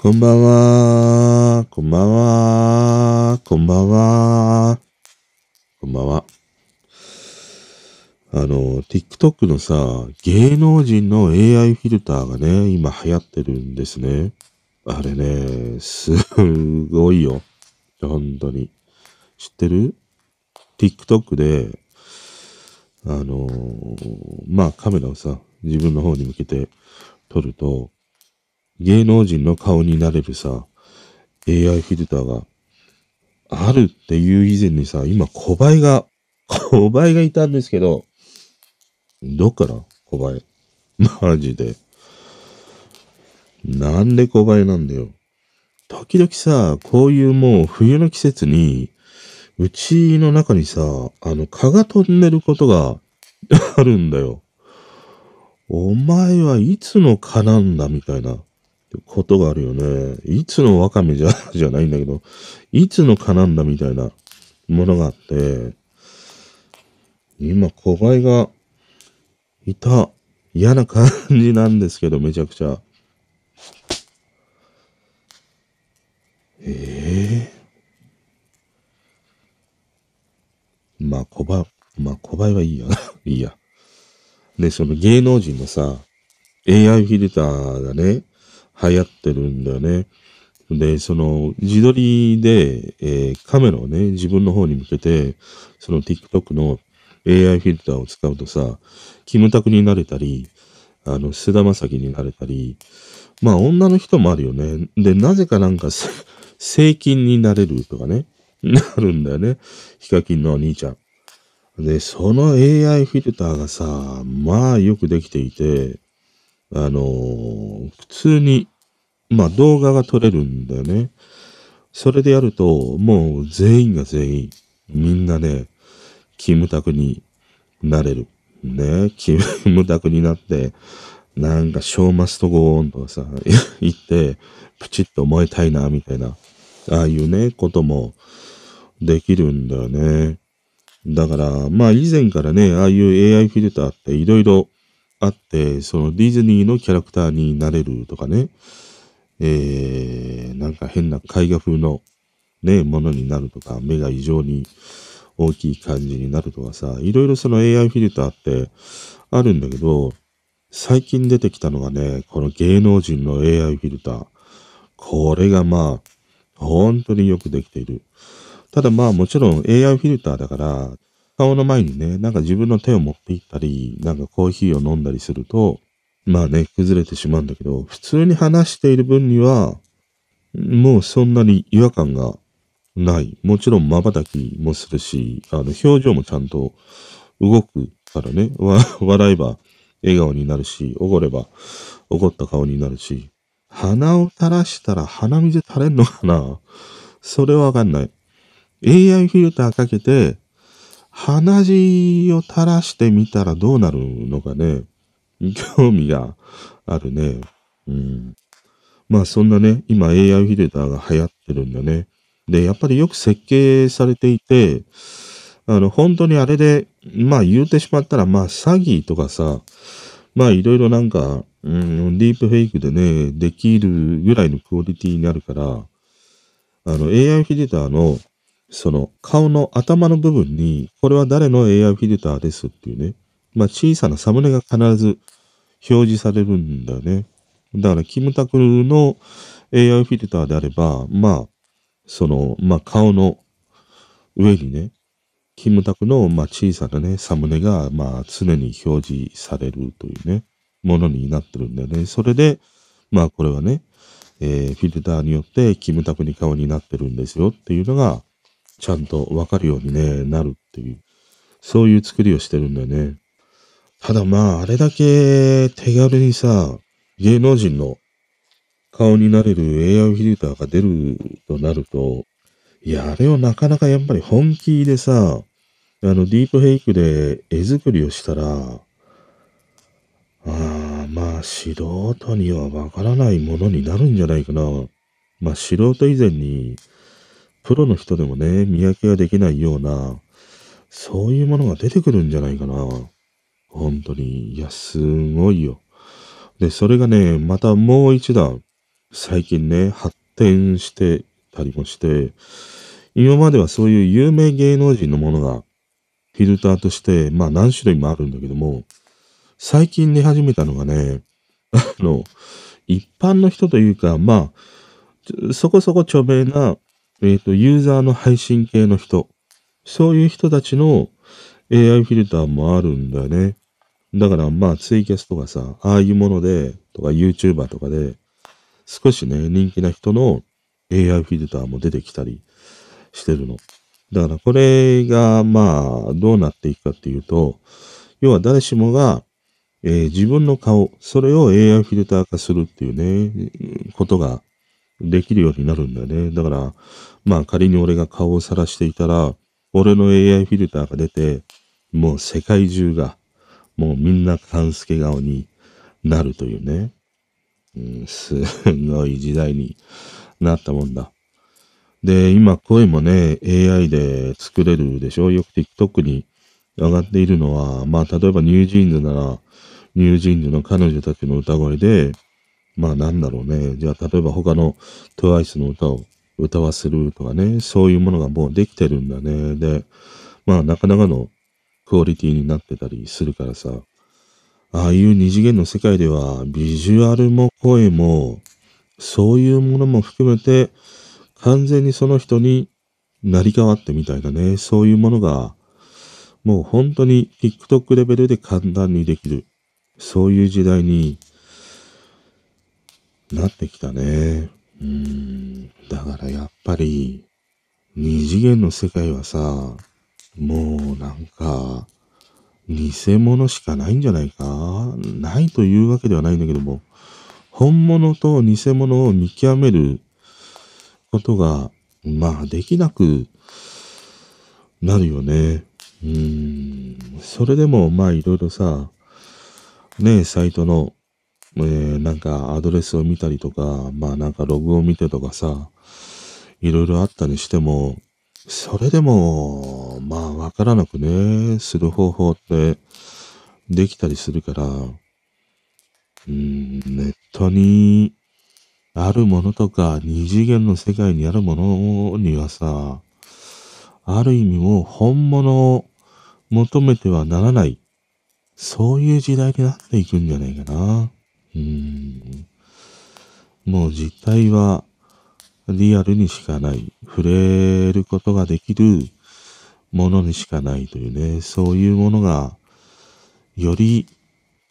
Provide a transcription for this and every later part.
こんばんは。こんばんは。こんばんは。こんばんは。あの、TikTok のさ、芸能人の AI フィルターがね、今流行ってるんですね。あれね、すごいよ。本当に。知ってる ?TikTok で、あのまあカメラをさ、自分の方に向けて撮ると、芸能人の顔になれるさ、AI フィルターがあるっていう以前にさ、今小倍が、小倍がいたんですけど、どっから小倍 マジで。なんで小倍なんだよ。時々さ、こういうもう冬の季節に、うちの中にさ、あの蚊が飛んでることが あるんだよ。お前はいつの蚊なんだみたいなことがあるよね。いつのワカメじゃ、じゃないんだけど、いつの蚊なんだみたいなものがあって、今、小林がいた嫌な感じなんですけど、めちゃくちゃ。ええー、まあ、小林、まあ、小林はいいや。いいや。で、その芸能人のさ、AI フィルターがね、流行ってるんだよね。で、その、自撮りで、えー、カメラをね、自分の方に向けて、その TikTok の AI フィルターを使うとさ、キムタクになれたり、あの、菅田将暉になれたり、まあ女の人もあるよね。で、なぜかなんか、正金になれるとかね、なるんだよね。ヒカキンのお兄ちゃん。で、その AI フィルターがさ、まあよくできていて、あのー、普通に、まあ動画が撮れるんだよね。それでやると、もう全員が全員、みんなね、キムタクになれる。ね、キムタクになって、なんか、ショーマストゴーンとかさ、言って、プチッと燃えたいな、みたいな、ああいうね、こともできるんだよね。だから、まあ以前からね、ああいう AI フィルターっていろいろあって、そのディズニーのキャラクターになれるとかね、えー、なんか変な絵画風のね、ものになるとか、目が異常に大きい感じになるとかさ、いろいろその AI フィルターってあるんだけど、最近出てきたのがね、この芸能人の AI フィルター。これがまあ、本当によくできている。ただまあもちろん AI フィルターだから、顔の前にね、なんか自分の手を持っていったり、なんかコーヒーを飲んだりすると、まあね、崩れてしまうんだけど、普通に話している分には、もうそんなに違和感がない。もちろん瞬きもするし、あの、表情もちゃんと動くからね、笑えば笑顔になるし、おごれば怒った顔になるし、鼻を垂らしたら鼻水垂れんのかな？それはわかんない。AI フィルターかけて、鼻血を垂らしてみたらどうなるのかね。興味があるね。うん。まあそんなね、今 AI フィルターが流行ってるんだね。で、やっぱりよく設計されていて、あの、本当にあれで、まあ言うてしまったら、まあ詐欺とかさ、まあいろいろなんか、うん、ディープフェイクでね、できるぐらいのクオリティになるから、あの AI フィルターの、その顔の頭の部分に、これは誰の AI フィルターですっていうね、まあ小さなサムネが必ず表示されるんだよね。だから、キムタクの AI フィルターであれば、まあ、その、まあ、顔の上にね、キムタクの、まあ、小さなね、サムネが、まあ、常に表示されるというね、ものになってるんだよね。それで、まあ、これはね、えー、フィルターによってキムタクに顔になってるんですよっていうのが、ちゃんとわかるようにね、なるっていう、そういう作りをしてるんだよね。ただまあ、あれだけ手軽にさ、芸能人の顔になれる AI フィルターが出るとなると、いや、あれをなかなかやっぱり本気でさ、あの、ディープフェイクで絵作りをしたら、ああ、まあ、素人にはわからないものになるんじゃないかな。まあ、素人以前に、プロの人でもね、見分けができないような、そういうものが出てくるんじゃないかな。本当に。いや、すごいよ。で、それがね、またもう一段、最近ね、発展してたりもして、今まではそういう有名芸能人のものがフィルターとして、まあ何種類もあるんだけども、最近出始めたのがね、あの、一般の人というか、まあ、そこそこ著名な、えっ、ー、と、ユーザーの配信系の人、そういう人たちの AI フィルターもあるんだよね。だからまあツイキャスとかさ、ああいうもので、とか YouTuber とかで、少しね、人気な人の AI フィルターも出てきたりしてるの。だからこれがまあどうなっていくかっていうと、要は誰しもが、えー、自分の顔、それを AI フィルター化するっていうね、ことができるようになるんだよね。だから、まあ仮に俺が顔を晒していたら、俺の AI フィルターが出て、もう世界中が、もうみんな勘助顔になるというね、うん、すごい時代になったもんだ。で、今声もね、AI で作れるでしょ？よく TikTok に上がっているのは、まあ例えば NewJeans なら、 NewJeans の彼女たちの歌声で、まあなんだろうね。じゃあ例えば他の TWICE の歌を歌わせるとかね、そういうものがもうできてるんだね。で、まあなかなかのクオリティになってたりするからさ、ああいう二次元の世界ではビジュアルも声も、そういうものも含めて完全にその人になり変わってみたいなね、そういうものがもう本当に TikTok レベルで簡単にできる。そういう時代になってきたね。うん。だからやっぱり、二次元の世界はさ、もうなんか、偽物しかないんじゃないか？ないというわけではないんだけども、本物と偽物を見極めることが、まあできなくなるよね。うん。それでもまあいろいろさ、ねサイトのえー、なんかアドレスを見たりとか、まあなんかログを見てとかさ、いろいろあったにしても、それでも、まあわからなくね、する方法ってできたりするから、うん、ネットにあるものとか、二次元の世界にあるものにはさ、ある意味もう本物を求めてはならない、そういう時代になっていくんじゃないかな。うん。もう実態はリアルにしかない。触れることができるものにしかないというね、そういうものがより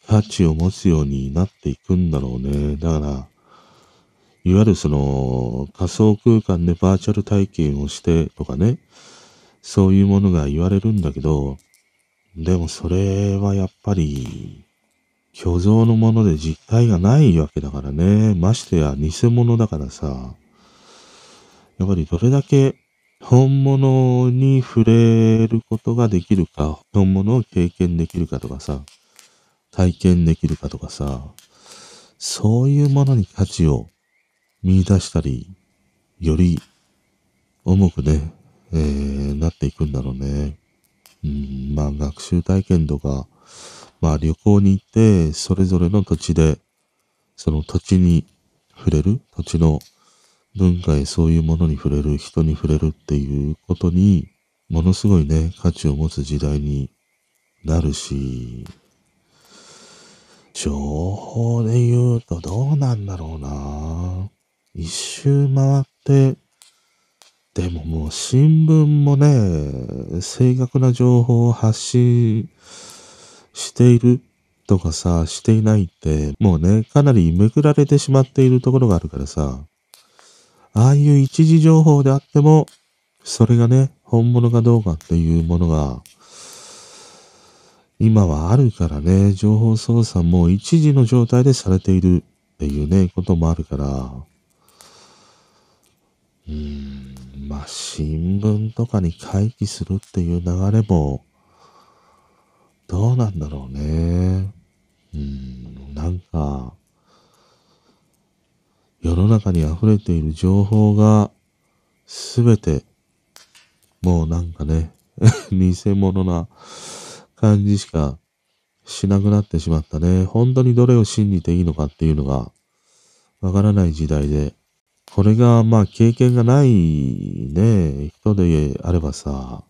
価値を持つようになっていくんだろうね。だから、いわゆるその仮想空間でバーチャル体験をしてとかね、そういうものが言われるんだけど、でもそれはやっぱり虚像のもので実体がないわけだからね。ましてや偽物だからさ。やっぱりどれだけ本物に触れることができるか、本物を経験できるかとかさ、体験できるかとかさ、そういうものに価値を見出したり、より重くね、えー、なっていくんだろうね。うん、まあ学習体験とか、まあ旅行に行って、それぞれの土地で、その土地に触れる、土地の文化へそういうものに触れる、人に触れるっていうことに、ものすごいね、価値を持つ時代になるし、情報で言うとどうなんだろうな。一周回って、でももう新聞もね、正確な情報を発信しているとかさ、していないって、もうね、かなりめくられてしまっているところがあるからさ、ああいう一時情報であっても、それがね、本物かどうかっていうものが、今はあるからね、情報操作も一時の状態でされているっていうね、こともあるから、うーん、まあ、新聞とかに回帰するっていう流れも、どうなんだろうね。うん、なんか、世の中に溢れている情報が、すべて、もうなんかね、偽物な感じしかしなくなってしまったね。本当にどれを信じていいのかっていうのが、わからない時代で、これがまあ経験がないね、人であればさ、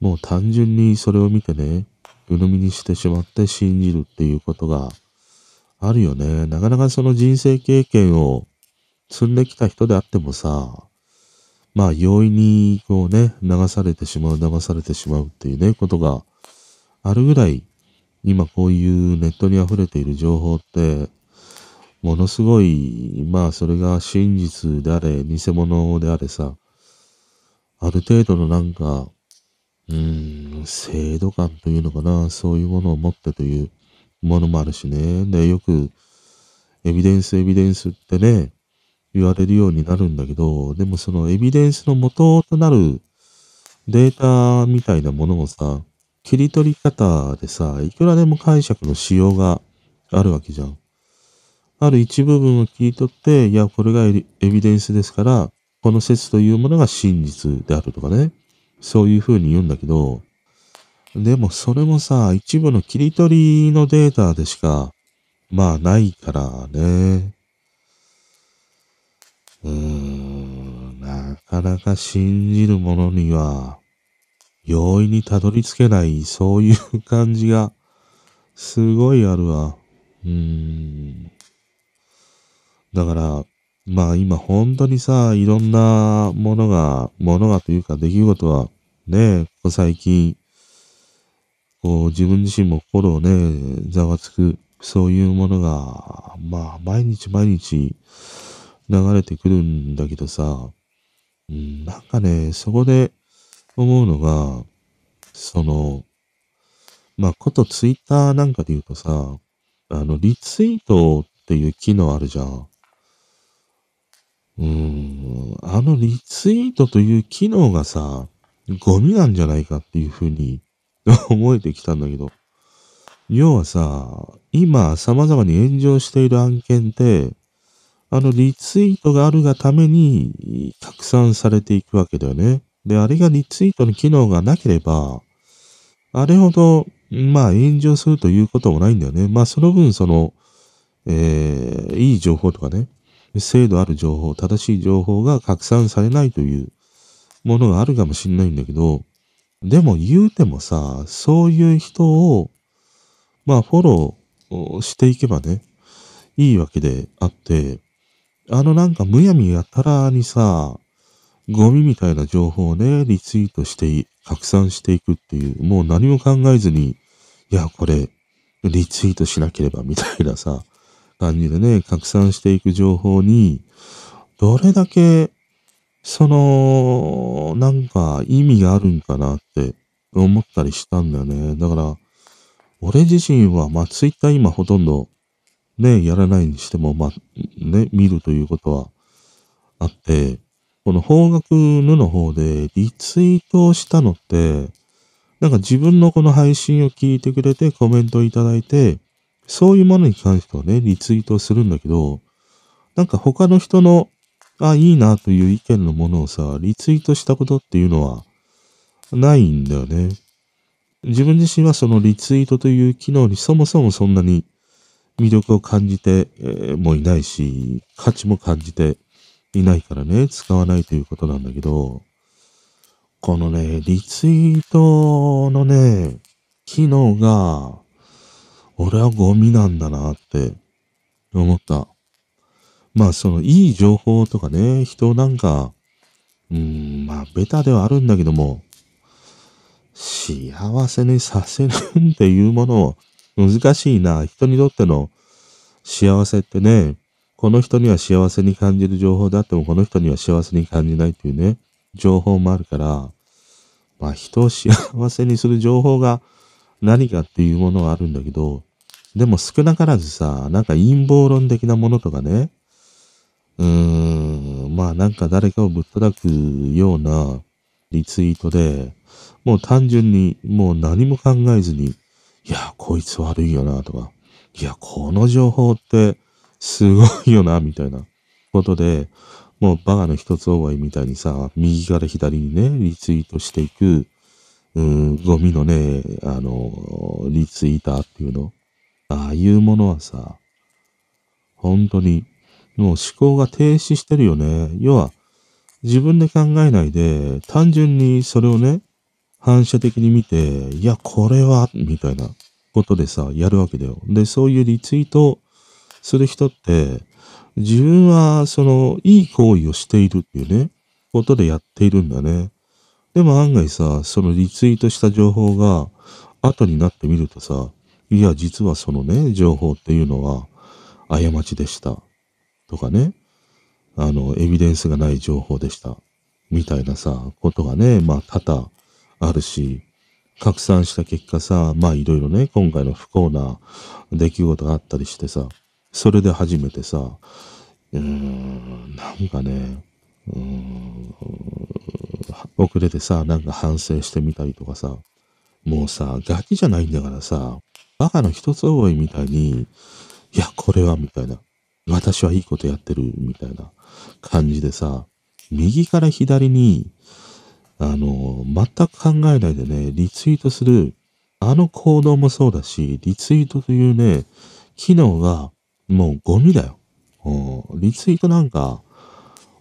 もう単純にそれを見てね、鵜呑みにしてしまって信じるっていうことがあるよね。なかなかその人生経験を積んできた人であってもさ、まあ容易にこうね、流されてしまう、流されてしまうっていうね、ことがあるぐらい、今こういうネットに溢れている情報って、ものすごい、まあそれが真実であれ、偽物であれさ、ある程度のなんか、うーん、制度感というのかな、そういうものを持ってというものもあるしね。で、よく、エビデンス、エビデンスってね、言われるようになるんだけど、でもそのエビデンスの元となるデータみたいなものをさ、切り取り方でさ、いくらでも解釈のしようがあるわけじゃん。ある一部分を切り取って、いや、これがエビデンスですから、この説というものが真実であるとかね。そういう風に言うんだけど、でもそれもさ、一部の切り取りのデータでしか、まあないからね。うーん、なかなか信じるものには、容易にたどり着けない、そういう感じが、すごいあるわ。うーん。だから、まあ今本当にさ、いろんなものが、ものがというか出来事は、ね、ここ最近、こう自分自身も心をね、ざわつく、そういうものが、まあ毎日毎日流れてくるんだけどさ、うん、なんかね、そこで思うのが、その、まあことツイッターなんかで言うとさ、あの、リツイートっていう機能あるじゃん。うん、あのリツイートという機能がさ、ゴミなんじゃないかっていうふうに 思えてきたんだけど。要はさ、今様々に炎上している案件って、あのリツイートがあるがために拡散されていくわけだよね。で、あれがリツイートの機能がなければ、あれほど、まあ炎上するということもないんだよね。まあその分その、えー、いい情報とかね、精度ある情報、正しい情報が拡散されないというものがあるかもしれないんだけど、でも言うてもさ、そういう人を、まあフォローしていけばね、いいわけであって、あのなんかむやみやたらにさ、ゴミみたいな情報をね、リツイートして、拡散していくっていう、もう何も考えずに、いや、これ、リツイートしなければみたいなさ、感じでね、拡散していく情報に、どれだけ、その、なんか意味があるんかなって思ったりしたんだよね。だから、俺自身は、まあ、ツイッター今ほとんど、ね、やらないにしても、まあ、ね、見るということはあって、この方角ぬの方でリツイートをしたのって、なんか自分のこの配信を聞いてくれてコメントいただいて、そういうものに関してはね、リツイートするんだけど、なんか他の人の、あ、いいなという意見のものをさ、リツイートしたことっていうのは、ないんだよね。自分自身はそのリツイートという機能にそもそもそんなに魅力を感じてもいないし、価値も感じていないからね、使わないということなんだけど、このね、リツイートのね、機能が、俺はゴミなんだなって思った。まあそのいい情報とかね、人なんか、うん、まあベタではあるんだけども、幸せにさせるっていうものを難しいな。人にとっての幸せってね、この人には幸せに感じる情報であっても、この人には幸せに感じないっていうね、情報もあるから、まあ人を幸せにする情報が何かっていうものはあるんだけど、でも少なからずさ、なんか陰謀論的なものとかね、うん、まあなんか誰かをぶったたくようなリツイートで、もう単純にもう何も考えずに、いや、こいつ悪いよなとか、いや、この情報ってすごいよな、みたいなことで、もうバカの一つ覚えみたいにさ、右から左にね、リツイートしていく、うん、ゴミのね、あの、リツイーターっていうの。ああいうものはさ、本当に、もう思考が停止してるよね。要は、自分で考えないで、単純にそれをね、反射的に見て、いや、これは、みたいなことでさ、やるわけだよ。で、そういうリツイートする人って、自分はその、いい行為をしているっていうね、ことでやっているんだね。でも案外さ、そのリツイートした情報が、後になってみるとさ、いや、実はそのね、情報っていうのは、過ちでした。とかね、あの、エビデンスがない情報でした。みたいなさ、ことがね、まあ、多々あるし、拡散した結果さ、まあいろいろね、今回の不幸な出来事があったりしてさ、それで初めてさ、うーん、なんかね、うーん、遅れてさ、なんか反省してみたりとかさ、もうさ、ガキじゃないんだからさ、バカの一つ覚えみたいに、いや、これはみたいな、私はいいことやってるみたいな感じでさ、右から左に、あの、全く考えないでね、リツイートする、あの行動もそうだし、リツイートというね、機能がもうゴミだよ。リツイートなんか、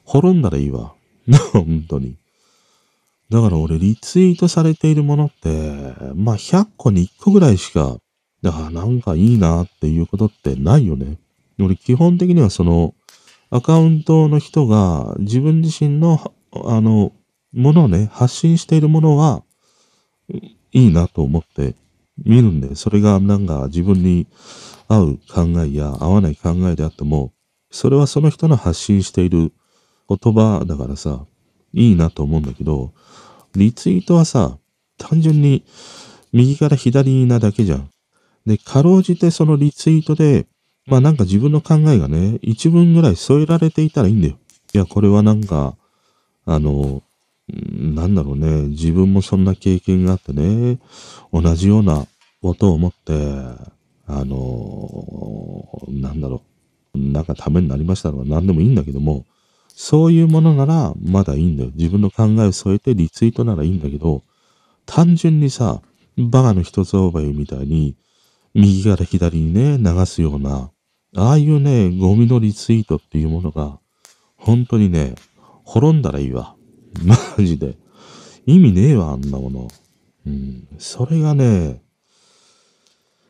滅んだらいいわ。本当に。だから俺、リツイートされているものって、まあ100個に1個ぐらいしか、だからなんかいいなっていうことってないよね。俺、基本的にはその、アカウントの人が自分自身の、あの、ものをね、発信しているものは、いいなと思って見るんで、それがなんか自分に合う考えや合わない考えであっても、それはその人の発信している言葉だからさ、いいなと思うんだけど、リツイートはさ、単純に右から左なだけじゃん。で、かろうじてそのリツイートで、まあなんか自分の考えがね、一文ぐらい添えられていたらいいんだよ。いや、これはなんか、あの、なんだろうね、自分もそんな経験があってね、同じようなことを思って、あのー、なんだろう、なんかためになりましたとか何でもいいんだけども、そういうものならまだいいんだよ。自分の考えを添えてリツイートならいいんだけど、単純にさ、バカの一つ覚えみたいに、右から左にね、流すような、ああいうね、ゴミのリツイートっていうものが、本当にね、滅んだらいいわ。マジで。意味ねえわ、あんなもの。うん。それがね、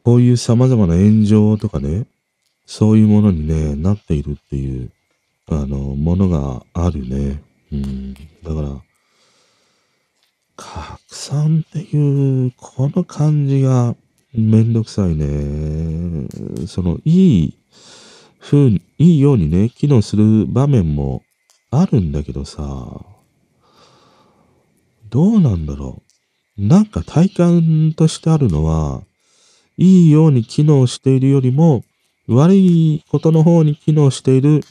こういう様々な炎上とかね、そういうものにね、なっているっていう、あの、ものがあるね。うん。だから、拡散っていう、この感じがめんどくさいね。その、いい風に、いいようにね、機能する場面もあるんだけどさ、どうなんだろう。なんか体感としてあるのは、いいように機能しているよりも、悪いことの方に機能している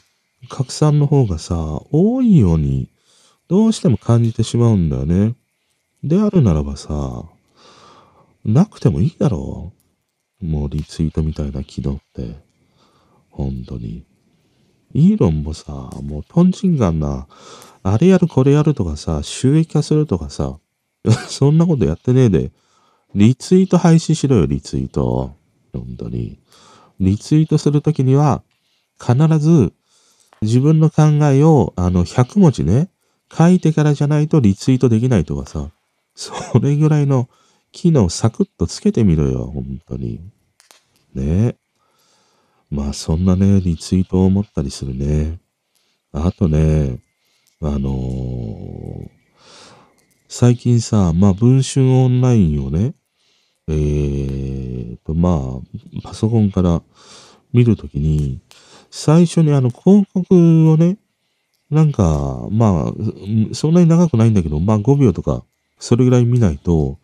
拡散の方がさ、多いように、どうしても感じてしまうんだよね。であるならばさ、なくてもいいだろう。もうリツイートみたいな機能って。本当に。イーロンもさ、もうトンチンガンな、あれやるこれやるとかさ、収益化するとかさ、そんなことやってねえで、リツイート廃止しろよ、リツイート。本当に。リツイートするときには、必ず自分の考えを、あの、100文字ね、書いてからじゃないとリツイートできないとかさ、それぐらいの機能サクッとつけてみろよ、本当に。ねまあ、そんなね、リツイートを思ったりするね。あとね、あのー、最近さ、まあ、文春オンラインをね、えーと、まあ、パソコンから見るときに、最初にあの広告をね、なんか、まあ、そんなに長くないんだけど、まあ5秒とか、それぐらい見ないと、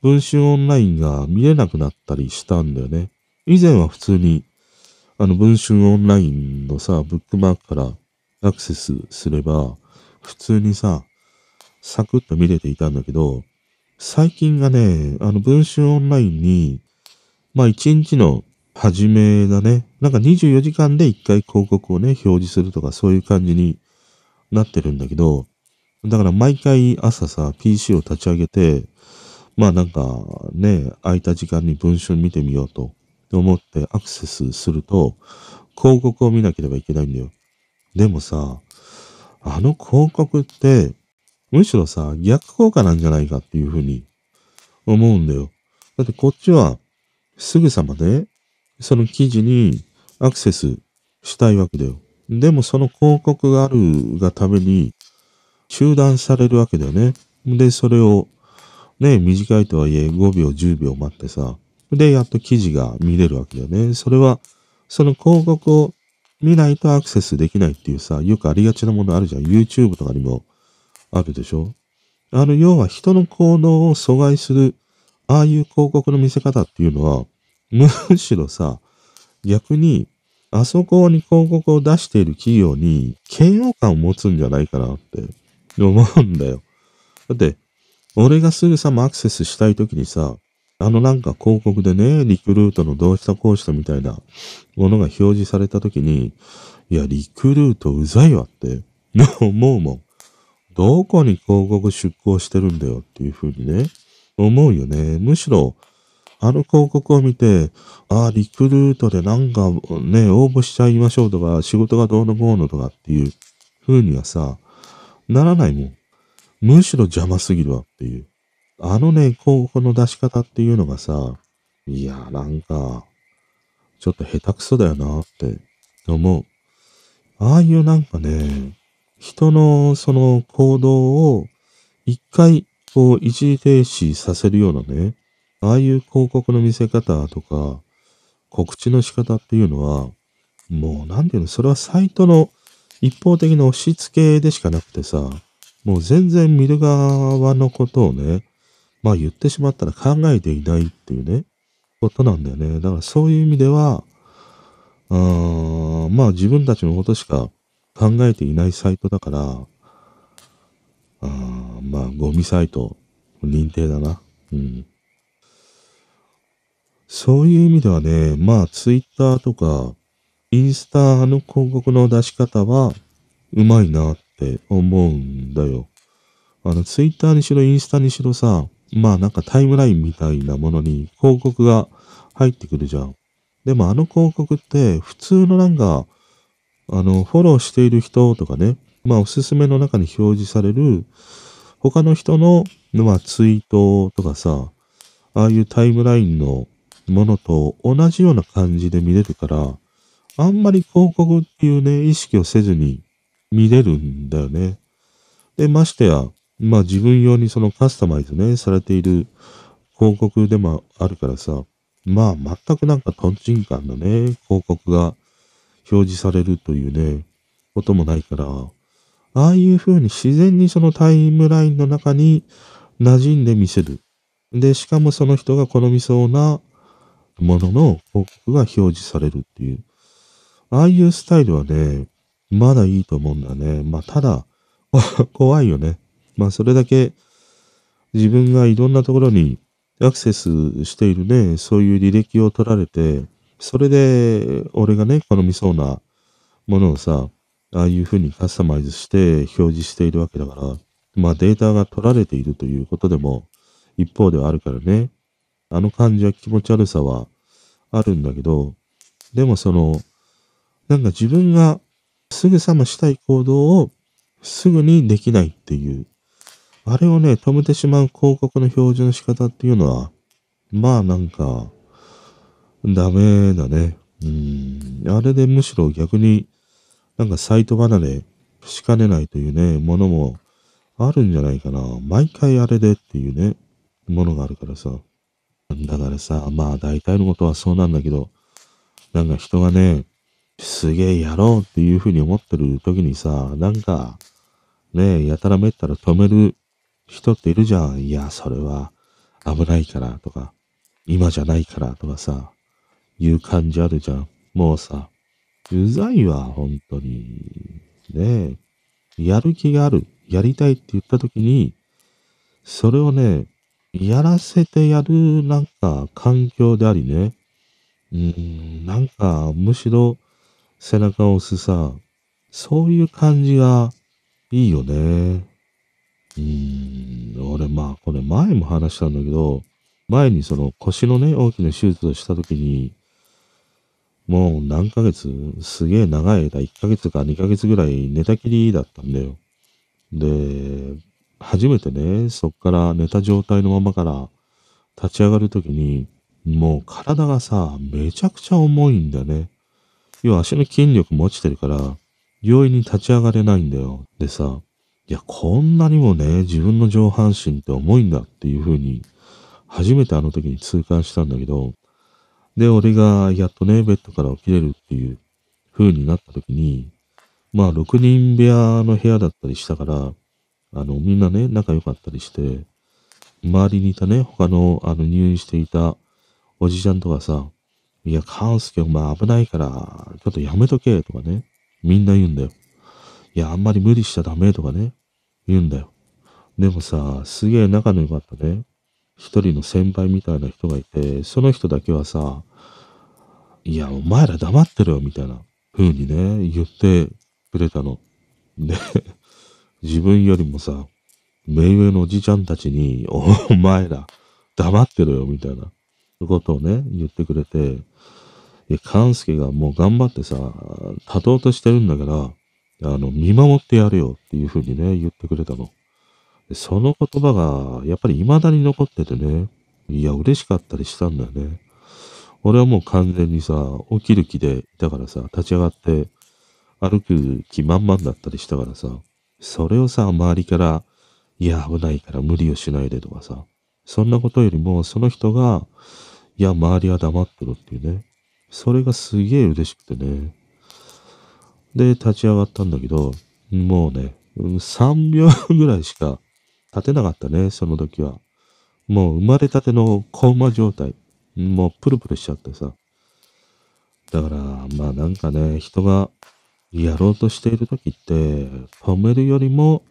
文春オンラインが見れなくなったりしたんだよね。以前は普通に、あの文春オンラインのさ、ブックマークからアクセスすれば、普通にさ、サクッと見れていたんだけど、最近がね、あの、文春オンラインに、まあ、1日の初めだね。なんか24時間で1回広告をね、表示するとかそういう感じになってるんだけど、だから毎回朝さ、PC を立ち上げて、まあなんかね、空いた時間に文春見てみようと思ってアクセスすると、広告を見なければいけないんだよ。でもさ、あの広告って、むしろさ、逆効果なんじゃないかっていうふうに思うんだよ。だってこっちは、すぐさまね、その記事にアクセスしたいわけだよ。でもその広告があるがために中断されるわけだよね。で、それをね、短いとはいえ5秒、10秒待ってさ、で、やっと記事が見れるわけだよね。それは、その広告を見ないとアクセスできないっていうさ、よくありがちなものあるじゃん。YouTube とかにもあるでしょあの、要は人の行動を阻害する、ああいう広告の見せ方っていうのは、むしろさ、逆に、あそこに広告を出している企業に嫌悪感を持つんじゃないかなって思うんだよ。だって、俺がすぐさまアクセスしたいときにさ、あのなんか広告でね、リクルートのどうしたこうしたみたいなものが表示されたときに、いや、リクルートうざいわって思うもん。どこに広告出稿してるんだよっていうふうにね、思うよね。むしろ、あの広告を見て、ああ、リクルートでなんかね、応募しちゃいましょうとか、仕事がどうのこうのとかっていう風にはさ、ならないもん。むしろ邪魔すぎるわっていう。あのね、広告の出し方っていうのがさ、いや、なんか、ちょっと下手くそだよなって思う。ああいうなんかね、人のその行動を一回こう一時停止させるようなね、ああいう広告の見せ方とか、告知の仕方っていうのは、もうなんていうの、それはサイトの一方的な押し付けでしかなくてさ、もう全然見る側のことをね、まあ言ってしまったら考えていないっていうね、ことなんだよね。だからそういう意味では、あーまあ自分たちのことしか考えていないサイトだから、あまあゴミサイト認定だな。うん。そういう意味ではね、まあツイッターとかインスタの広告の出し方はうまいなっって思うんだよ。あのツイッターにしろインスタにしろさ、まあなんかタイムラインみたいなものに広告が入ってくるじゃん。でもあの広告って普通のなんか、あの、フォローしている人とかね、まあおすすめの中に表示される他の人の、まあ、ツイートとかさ、ああいうタイムラインのものと同じような感じで見れるから、あんまり広告っていうね、意識をせずに見れるんだよね。で、ましてや、まあ自分用にそのカスタマイズね、されている広告でもあるからさ、まあ全くなんかトンチンカンのね、広告が表示されるというね、こともないから、ああいう風に自然にそのタイムラインの中に馴染んで見せる。で、しかもその人が好みそうなものの広告が表示されるっていう。ああいうスタイルはね、まだいいと思うんだね。まあ、ただ、怖いよね。まあそれだけ自分がいろんなところにアクセスしているね、そういう履歴を取られて、それで俺がね、好みそうなものをさ、ああいうふうにカスタマイズして表示しているわけだから、まあデータが取られているということでも一方ではあるからね、あの感じは気持ち悪さはあるんだけど、でもその、なんか自分がすぐさましたい行動をすぐにできないっていうあれをね、止めてしまう広告の表示の仕方っていうのは、まあなんか、ダメだね。うん。あれでむしろ逆に、なんかサイト離れしかねないというね、ものもあるんじゃないかな。毎回あれでっていうね、ものがあるからさ。だからさ、まあ大体のことはそうなんだけど、なんか人がね、すげえやろうっていうふうに思ってる時にさ、なんか、ねえやたらめったら止める人っているじゃん。いや、それは危ないからとか、今じゃないからとかさ、いう感じあるじゃん。もうさ、うざいわ、本当に。ねえ、やる気がある、やりたいって言った時に、それをね、やらせてやるなんか環境でありね、うーん、なんかむしろ背中を押すさ、そういう感じがいいよね。うーん、俺まあこれ前も話したんだけど、前にその腰のね、大きな手術をした時に、もう何ヶ月、すげえ長い間、1ヶ月か2ヶ月ぐらい寝たきりだったんだよ。で、初めてね、そっから寝た状態のままから立ち上がるときに、もう体がさ、めちゃくちゃ重いんだよね。要は足の筋力も落ちてるから、容易に立ち上がれないんだよ。でさ、いや、こんなにもね、自分の上半身って重いんだっていう風に、初めてあの時に痛感したんだけど、で、俺がやっとね、ベッドから起きれるっていう風になった時に、まあ、6人部屋の部屋だったりしたから、あの、みんなね、仲良かったりして、周りにいたね、他の、あの、入院していたおじちゃんとかさ、いや、カンスケお前危ないから、ちょっとやめとけ、とかね、みんな言うんだよ。いや、あんまり無理しちゃダメとかね、言うんだよ。でもさ、すげえ仲の良かったね、一人の先輩みたいな人がいて、その人だけはさ、いや、お前ら黙ってろよ、みたいな風にね、言ってくれたの。で、自分よりもさ、目上のおじちゃんたちに、お前ら、黙ってろよ、みたいなことをね、言ってくれて、いや、勘介がもう頑張ってさ、立とうとしてるんだから、あの、見守ってやるよっていう風にね、言ってくれたの。でその言葉が、やっぱり未だに残っててね、いや、嬉しかったりしたんだよね。俺はもう完全にさ、起きる気でいたからさ、立ち上がって歩く気満々だったりしたからさ、それをさ、周りから、いや、危ないから無理をしないでとかさ、そんなことよりも、その人が、いや、周りは黙ってろっていうね、それがすげえ嬉しくてね。で、立ち上がったんだけど、もうね、3秒ぐらいしか立てなかったね、その時は。もう生まれたてのコーマ状態。もうプルプルしちゃってさ。だから、まあなんかね、人がやろうとしている時って、止めるよりも、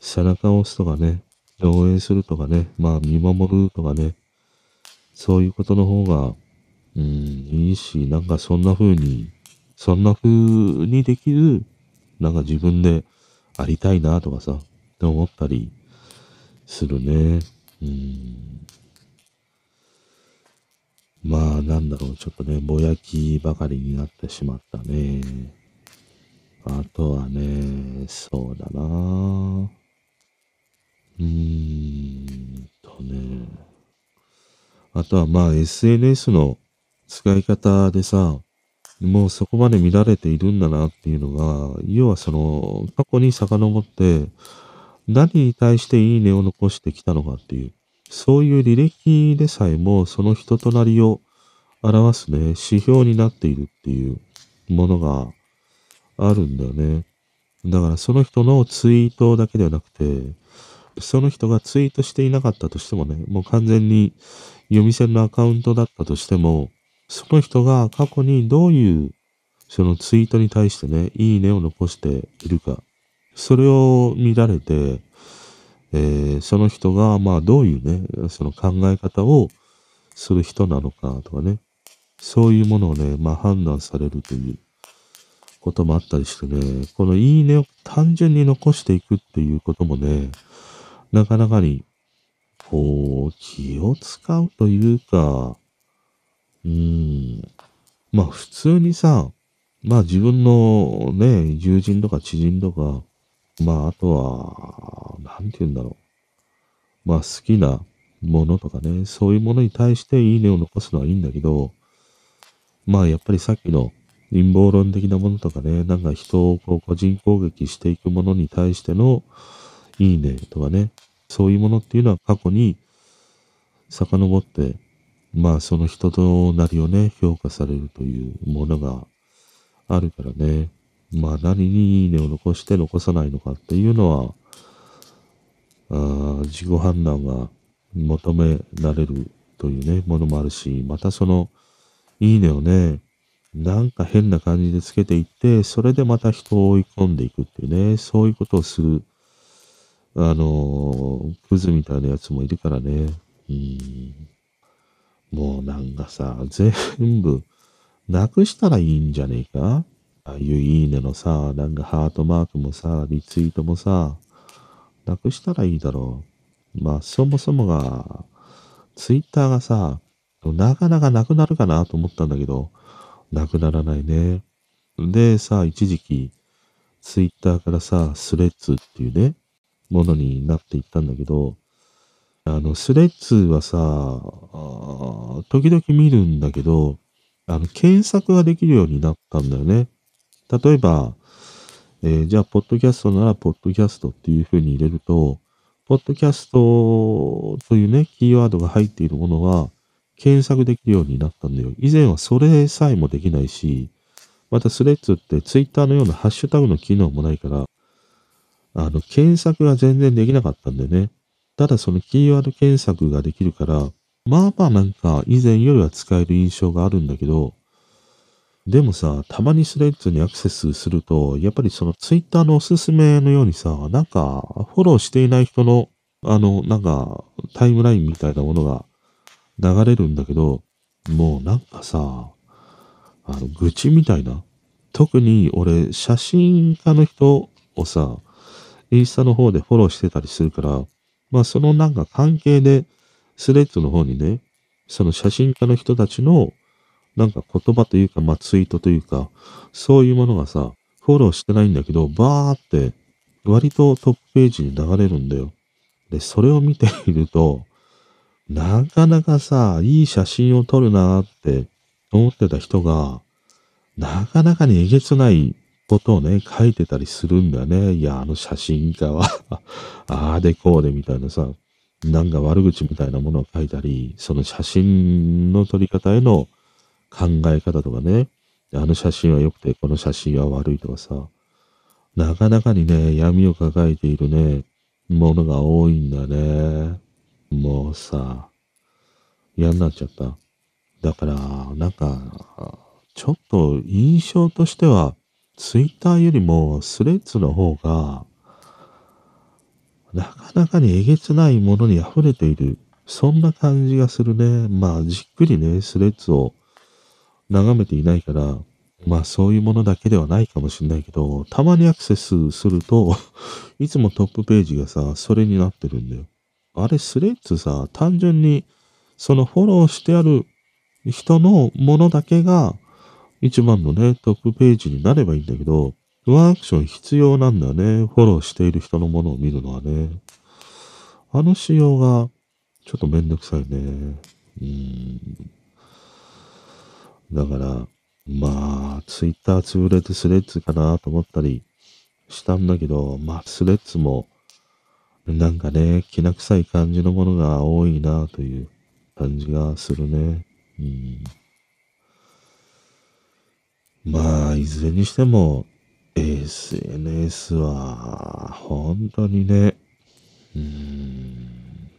背中を押すとかね、応援するとかね、まあ見守るとかね、そういうことの方が、うん、いいし、なんかそんな風に、そんな風にできる、なんか自分でありたいなとかさ、って思ったりするね。うん。まあ、なんだろう、ちょっとね、ぼやきばかりになってしまったね。あとはね、そうだなうーんとね。あとはまあ SNS の使い方でさ、もうそこまで見られているんだなっていうのが、要はその過去に遡って、何に対していいねを残してきたのかっていう、そういう履歴でさえもその人となりを表すね、指標になっているっていうものがあるんだよね。だからその人のツイートだけではなくて、その人がツイートしていなかったとしてもね、もう完全に読み線のアカウントだったとしても、その人が過去にどういうそのツイートに対してね、いいねを残しているか、それを見られて、えー、その人がまあどういうね、その考え方をする人なのかとかね、そういうものをね、まあ判断されるということもあったりしてね、このいいねを単純に残していくっていうこともね、なかなかに、こう、気を使うというか、うん、まあ普通にさ、まあ自分のね、友人とか知人とか、まああとは、なんて言うんだろう。まあ好きなものとかね、そういうものに対していいねを残すのはいいんだけど、まあやっぱりさっきの陰謀論的なものとかね、なんか人をこう個人攻撃していくものに対してのいいねとかね、そういうものっていうのは過去に遡って、まあその人となりをね、評価されるというものがあるからね、まあ何にいいねを残して残さないのかっていうのは、あ自己判断が求められるというね、ものもあるし、またその、いいねをね、なんか変な感じでつけていって、それでまた人を追い込んでいくっていうね、そういうことをする、あの、クズみたいなやつもいるからね。うん。もうなんかさ、全部、なくしたらいいんじゃねえか？ああいういいねのさ、なんかハートマークもさ、リツイートもさ、なくしたらいいだろう。まあ、そもそもが、ツイッターがさ、なかなかなくなるかなと思ったんだけど、なくならないね。で、さ、一時期、ツイッターからさ、スレッズっていうね、ものになっていったんだけど、あの、スレッズはさ、時々見るんだけど、あの、検索ができるようになったんだよね。例えば、えー、じゃあ、ポッドキャストなら、ポッドキャストっていう風に入れると、ポッドキャストというね、キーワードが入っているものは、検索できるようになったんだよ。以前はそれさえもできないし、またスレッズってツイッターのようなハッシュタグの機能もないから、あの、検索が全然できなかったんだよね。ただそのキーワード検索ができるから、まあまあなんか以前よりは使える印象があるんだけど、でもさ、たまにスレッズにアクセスすると、やっぱりそのツイッターのおすすめのようにさ、なんかフォローしていない人の、あの、なんかタイムラインみたいなものが流れるんだけど、もうなんかさ、あの、愚痴みたいな。特に俺、写真家の人をさ、インスタの方でフォローしてたりするから、まあそのなんか関係で、スレッズの方にね、その写真家の人たちの、なんか言葉というか、まあツイートというか、そういうものがさ、フォローしてないんだけど、バーって、割とトップページに流れるんだよ。で、それを見ていると、なかなかさ、いい写真を撮るなーって思ってた人が、なかなかにえげつないことをね、書いてたりするんだね。いや、あの写真家は ああでこうでみたいなさ、なんか悪口みたいなものを書いたり、その写真の撮り方への考え方とかね、あの写真は良くて、この写真は悪いとかさ、なかなかにね、闇を抱えているね、ものが多いんだね。もうさ、嫌になっちゃった。だから、なんか、ちょっと印象としては、ツイッターよりもスレッズの方が、なかなかにえげつないものに溢れている。そんな感じがするね。まあ、じっくりね、スレッズを眺めていないから、まあそういうものだけではないかもしれないけど、たまにアクセスすると いつもトップページがさ、それになってるんだよ。あれスレッズさ、単純にそのフォローしてある人のものだけが一番のね、トップページになればいいんだけど、ワンアクション必要なんだね。フォローしている人のものを見るのはね。あの仕様がちょっとめんどくさいね。うん。だから、まあ、ツイッター潰れてスレッズかなと思ったりしたんだけど、まあ、スレッズもなんかね、きな臭い感じのものが多いなという感じがするね。うん、まあ、いずれにしても、SNS は、本当にね、うん、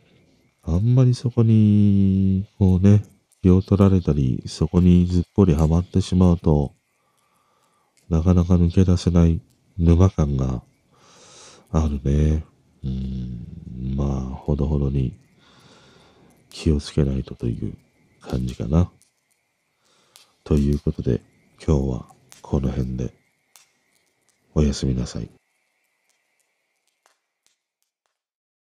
あんまりそこに、こうね、気を取られたり、そこにずっぽりハマってしまうと、なかなか抜け出せない沼感があるね。うん、まあ、ほどほどに気をつけないとという感じかな。ということで、今日はこの辺でおやすみなさい。